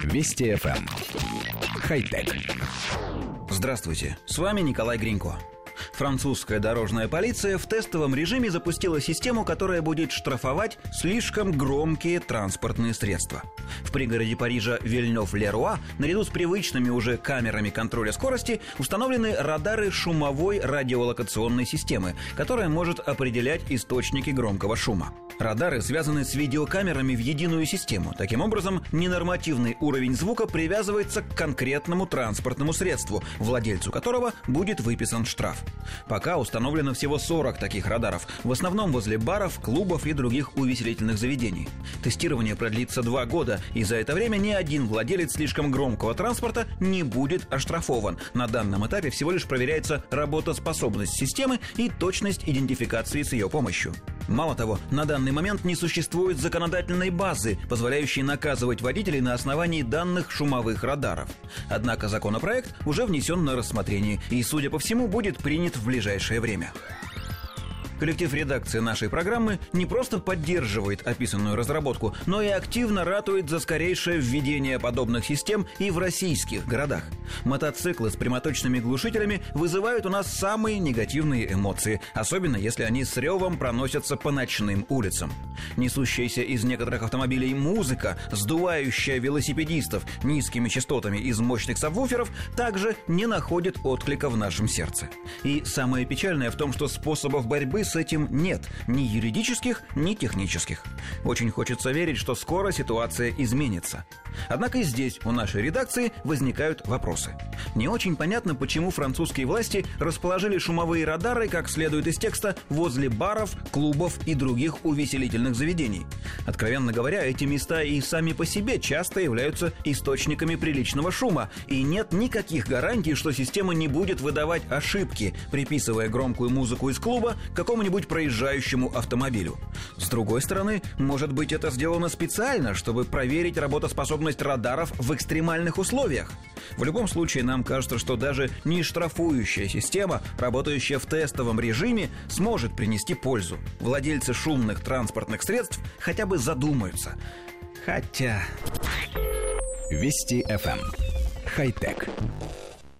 Вести FM. Эм. Хай-тек. Здравствуйте, с вами Николай Гринько. Французская дорожная полиция в тестовом режиме запустила систему, которая будет штрафовать слишком громкие транспортные средства. В пригороде Парижа Вильнёв-Леруа наряду с привычными уже камерами контроля скорости установлены радары шумовой радиолокационной системы, которая может определять источники громкого шума. Радары связаны с видеокамерами в единую систему. Таким образом, ненормативный уровень звука привязывается к конкретному транспортному средству, владельцу которого будет выписан штраф. Пока установлено всего 40 таких радаров, в основном возле баров, клубов и других увеселительных заведений. Тестирование продлится два года, и за это время ни один владелец слишком громкого транспорта не будет оштрафован. На данном этапе всего лишь проверяется работоспособность системы и точность идентификации с ее помощью. Мало того, на данный момент не существует законодательной базы, позволяющей наказывать водителей на основании данных шумовых радаров. Однако законопроект уже внесен на рассмотрение и, судя по всему, будет принят в ближайшее время. Коллектив редакции нашей программы не просто поддерживает описанную разработку, но и активно ратует за скорейшее введение подобных систем и в российских городах. Мотоциклы с прямоточными глушителями вызывают у нас самые негативные эмоции, особенно если они с ревом проносятся по ночным улицам. Несущаяся из некоторых автомобилей музыка, сдувающая велосипедистов низкими частотами из мощных сабвуферов, также не находит отклика в нашем сердце. И самое печальное в том, что способов борьбы с с этим нет ни юридических, ни технических. Очень хочется верить, что скоро ситуация изменится. Однако и здесь, у нашей редакции, возникают вопросы. Не очень понятно, почему французские власти расположили шумовые радары, как следует из текста, возле баров, клубов и других увеселительных заведений. Откровенно говоря, эти места и сами по себе часто являются источниками приличного шума, и нет никаких гарантий, что система не будет выдавать ошибки, приписывая громкую музыку из клуба какому какому-нибудь проезжающему автомобилю. С другой стороны, может быть это сделано специально, чтобы проверить работоспособность радаров в экстремальных условиях. В любом случае, нам кажется, что даже не штрафующая система, работающая в тестовом режиме, сможет принести пользу. Владельцы шумных транспортных средств хотя бы задумаются. Хотя... Вести FM. Эм. Хай-тек.